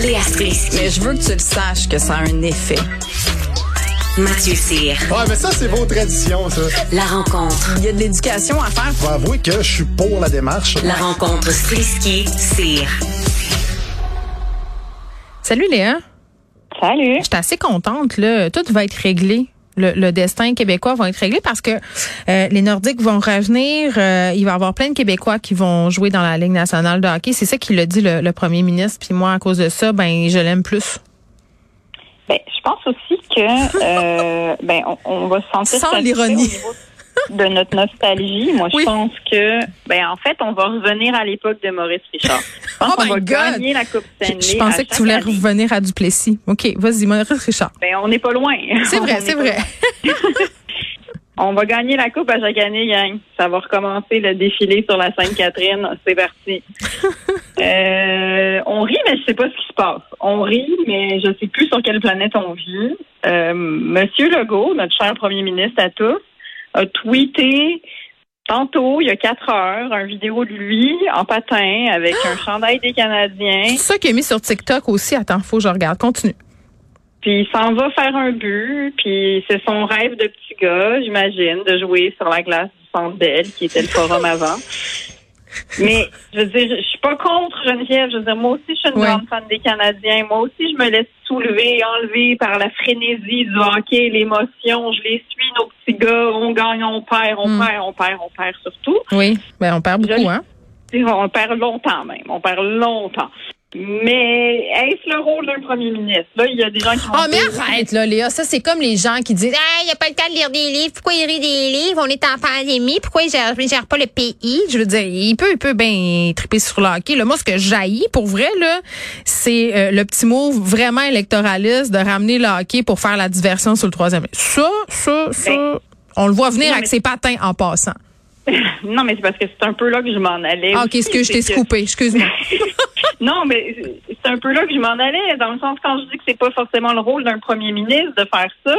Léa Strisky. Mais je veux que tu le saches que ça a un effet. Mathieu Cyr. Ouais, mais ça, c'est vos traditions, ça. La rencontre. Il y a de l'éducation à faire. Faut avouer que je suis pour la démarche. La rencontre Strisky-Cyr. Salut Léa. Salut. Je suis assez contente. Là. Tout va être réglé. Le, le destin québécois va être réglé parce que euh, les Nordiques vont revenir. euh, il va y avoir plein de Québécois qui vont jouer dans la Ligue nationale de hockey. C'est ça qu'il l'a dit le, le premier ministre. Puis moi, à cause de ça, ben je l'aime plus. Ben, je pense aussi que euh, ben on, on va se sentir Sans l'ironie. De notre nostalgie. Moi, Oui. je pense que ben en fait, on va revenir à l'époque de Maurice Richard. Je pense Oh qu'on va God. gagner la Coupe Je, Stanley. je pensais à que tu voulais année. revenir à Duplessis. OK, vas-y, Maurice Richard. Ben, on n'est pas loin. C'est vrai, c'est vrai. On va gagner la coupe à chaque année, gang. Ça va recommencer le défilé sur la Sainte-Catherine. C'est parti. Euh, on rit, mais je sais pas ce qui se passe. On rit, mais je sais plus sur quelle planète on vit. Euh, Monsieur Legault, notre cher premier ministre à tous, a tweeté tantôt, il y a quatre heures, un vidéo de lui en patin avec un chandail des Canadiens. C'est ça qu'il a mis sur TikTok aussi. Attends, faut que je regarde. Continue. Puis il s'en va faire un but, puis c'est son rêve de petit gars, j'imagine, de jouer sur la glace du Centre Bell, qui était le forum avant. Mais je veux dire, je suis pas contre Geneviève. Je veux dire, moi aussi, je suis une Ouais. grande fan des Canadiens. Moi aussi, je me laisse soulever, enlever par la frénésie du hockey, l'émotion. Je les suis, nos petits gars. On gagne, on perd, on Mm. perd, on perd, on perd surtout. Oui, ben on perd beaucoup, Je- hein? On perd longtemps même. On perd longtemps. Mais est-ce le rôle d'un premier ministre? Là, il y a des gens qui vont Oh, mais dire- arrête, là, Léa. Ça, c'est comme les gens qui disent Ah, il n'y a pas le temps de lire des livres. Pourquoi il lit des livres? On est en pandémie. Pourquoi il gère, il gère pas le pays? Je veux dire, il peut, il peut bien triper sur le hockey. Là, moi, ce que jaillit, pour vrai, là, c'est euh, le petit mot vraiment électoraliste de ramener le hockey pour faire la diversion sur le troisième. Ça, ça, ça, Ben, on le voit venir non, avec mais- ses patins en passant. Non, mais c'est parce que c'est un peu là que je m'en allais. Ah, OK, excuse, je t'ai scoopé. Excuse-moi. Non, mais c'est un peu là que je m'en allais, dans le sens quand je dis que c'est pas forcément le rôle d'un premier ministre de faire ça.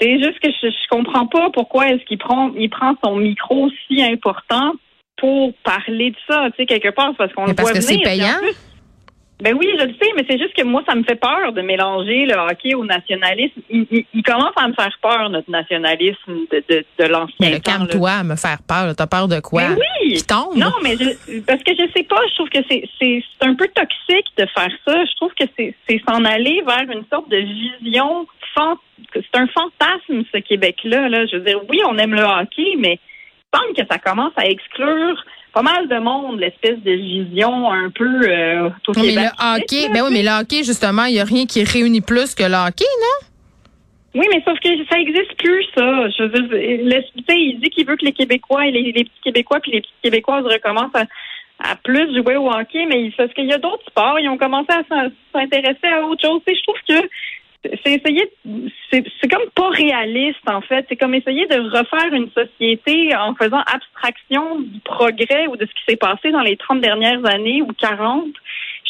C'est juste que je, je comprends pas pourquoi est-ce qu'il prend il prend son micro si important pour parler de ça, tu sais, quelque part, parce qu'on le parce voit que venir. Payant? plus- Ben oui, je le sais, mais c'est juste que moi, ça me fait peur de mélanger le hockey au nationalisme. Il, il- il commence à me faire peur, notre nationalisme de, de, de l'ancien Mais calme-toi à me faire peur. T'as peur de quoi? Mais oui! Qui tombe? Non, mais je, parce que je sais pas, je trouve que c'est un peu toxique de faire ça. Je trouve que c'est s'en aller vers une sorte de vision c'est un fantasme ce Québec-là. Là. Je veux dire, oui, on aime le hockey, mais il semble que ça commence à exclure pas mal de monde, l'espèce de vision un peu euh, au Non, mais le hockey, ben oui, mais le hockey, justement, il n'y a rien qui réunit plus que le hockey, non? Oui, mais sauf que ça existe plus, ça. Je veux dire, il dit qu'il veut que les Québécois et les, petits Québécois puis les petites Québécoises recommencent à, plus jouer au hockey, mais parce qu'il y a d'autres sports, ils ont commencé à s'in- s'intéresser à autre chose. Sais, je trouve que c'est essayer, c'est comme pas réaliste en fait. C'est comme essayer de refaire une société en faisant abstraction du progrès ou de ce qui s'est passé dans les 30 dernières années ou 40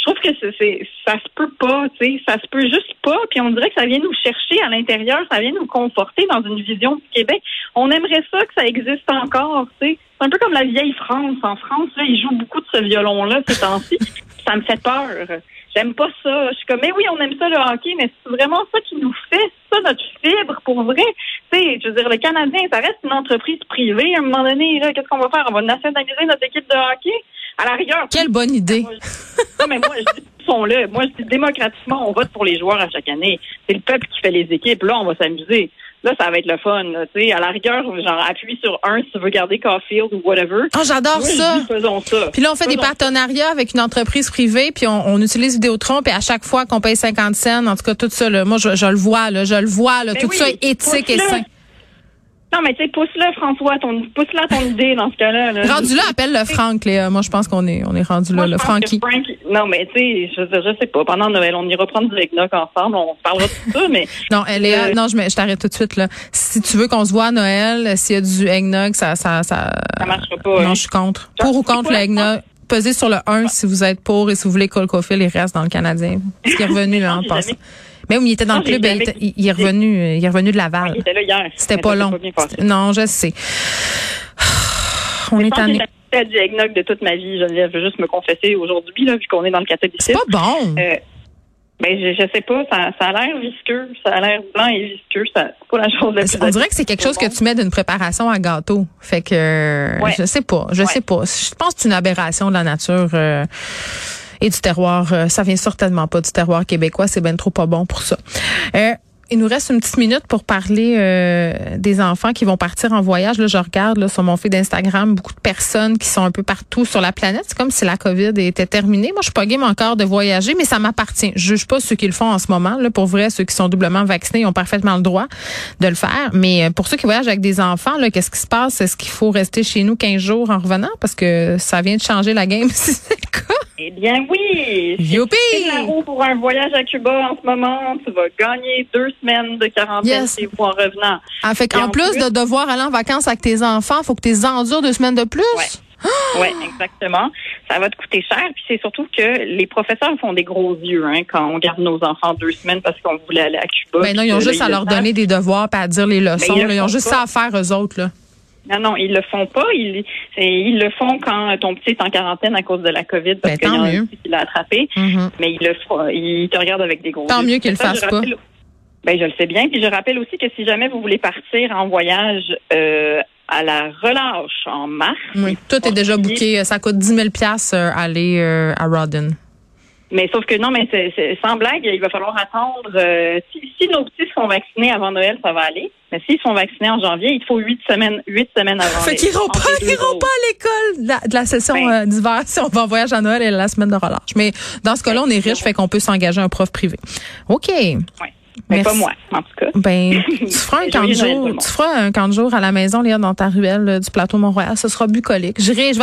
je trouve que c'est, ça se peut pas, tu sais, ça se peut juste pas. Puis on dirait que ça vient nous chercher à l'intérieur, ça vient nous conforter dans une vision du Québec. On aimerait ça que ça existe encore, tu sais. C'est un peu comme la vieille France. En France, là, ils jouent beaucoup de ce violon-là ces temps-ci. ça me fait peur. J'aime pas ça. Je suis comme, mais oui, on aime ça le hockey, mais c'est vraiment ça qui nous fait, c'est ça notre fibre pour vrai. Tu sais, je veux dire, le Canadien, ça reste une entreprise privée. À un moment donné, là, qu'est-ce qu'on va faire? On va nationaliser notre équipe de hockey? À la rigueur, Quelle bonne idée. moi, je- Non, mais moi, je dis, sont-le. Moi, je dis, démocratiquement, on vote pour les joueurs à chaque année. C'est le peuple qui fait les équipes. Là, on va s'amuser. Là, ça va être le fun. Tu sais, à la rigueur, genre, appuie sur un si tu veux garder Caulfield ou whatever. Oh, j'adore ça. dis, faisons ça. Puis là, on fait des partenariats avec une entreprise privée, puis on, on utilise Vidéotron, puis à chaque fois qu'on paye 50 cents, en tout cas, tout ça, là, moi, je, je le vois, là, je le vois, là, Mais tout oui, ça est éthique et sain. Non, mais tu sais, pousse-le, François, ton, pousse-le à ton idée dans ce cas-là. là. Rendu là, appelle le Franck, Léa. Moi, je pense qu'on est, on est rendu là, le. Frank- non, mais tu sais, je, sais pas. Pendant Noël, on ira prendre du eggnog ensemble. On se parlera de tout ça, mais Non, euh, Léa, Euh, non, je, je t'arrête tout de suite, là. Si tu veux qu'on se voit à Noël, s'il y a du eggnog, ça, ça, ça. ça marchera pas. Non, hein. je suis contre. Pour ou contre quoi, le eggnog? Pesez sur le 1 si vous êtes pour et si vous voulez que Colcofield, il reste dans le Canadien. Parce qu'il est revenu, là, en passant. Mais oui, il était dans Non, le club, il, jamais- était- il- il est revenu, euh, il est revenu de Laval. Il était là hier. C'était pas long. Non, je sais. On est fait du eggnog de toute ma vie. Geneviève. Je veux juste me confesser aujourd'hui, là, vu qu'on est dans le catholicisme. C'est pas bon. Euh, Ben, je, je sais pas, ça, ça a l'air visqueux, ça a l'air blanc et visqueux, ça, c'est pas la chose la plus On dirait que c'est quelque chose que tu mets d'une préparation à gâteau. Fait que Ouais. je sais pas, je Ouais. sais pas. Je pense que c'est une aberration de la nature euh, et du terroir. Euh, ça vient certainement pas du terroir québécois. C'est bien trop pas bon pour ça. Euh, il nous reste une petite minute pour parler euh, des enfants qui vont partir en voyage. Là, je regarde là, sur mon feed d'Instagram beaucoup de personnes qui sont un peu partout sur la planète. C'est comme si la COVID était terminée. Moi, je suis pas game encore de voyager, mais ça m'appartient. Je juge pas ceux qui le font en ce moment. Là, pour vrai, ceux qui sont doublement vaccinés ont parfaitement le droit de le faire. Mais euh, pour ceux qui voyagent avec des enfants, qu'est-ce qui se passe? Est-ce qu'il faut rester chez nous 15 jours en revenant? Parce que ça vient de changer la game si c'est le cas. Eh bien oui! Youpi! C'est la roue pour un voyage à Cuba en ce moment. Tu vas gagner deux semaines de quarantaine Yes. chez vous en revenant. Ah, fait en plus, plus- de devoir aller en vacances avec tes enfants, faut que tu les endures deux semaines de plus? Ouais. Oui, exactement. Ça va te coûter cher. Puis c'est surtout que les professeurs font des gros yeux hein, quand on garde nos enfants deux semaines parce qu'on voulait aller à Cuba. Ben non, ils ont juste à le leur donner des devoirs pas à dire les leçons. Mais ils là. Ils ont juste pas. ça à faire eux autres. Là. Non, non, ils le font pas. Ils, ils le font quand ton petit est en quarantaine à cause de la COVID parce Ben, qu'il y en a un petit qui l'a attrapé. Mhm. Mais ils le font, ils te regardent avec des gros Tant yeux. mieux qu'ils le fassent pas. Ben, je le sais bien. Puis je rappelle aussi que si jamais vous voulez partir en voyage euh, à la relâche en mars, Oui, tout est déjà booké. Ça coûte 10 000 euh, aller euh, à Rodden. Mais sauf que non, mais c'est, c'est- sans blague, il va falloir attendre. euh, si, si nos petits sont vaccinés avant Noël, ça va aller. Mais s'ils sont vaccinés en janvier, il faut huit semaines, huit semaines avant. Fait qu'ils iront entre pas, ils pas à l'école de la, de la session Ben. euh, d'hiver si on va en voyage à Noël et la semaine de relâche. Mais dans ce cas-là, on est riche, fait qu'on peut s'engager un prof privé. OK. Ouais. Mais Merci. pas moi, en tout cas. Ben, tu feras un camp de jour, monde. tu feras un camp de jour à la maison, Léa, dans ta ruelle euh, du plateau Mont-Royal. Ce sera bucolique. J'irai, je vais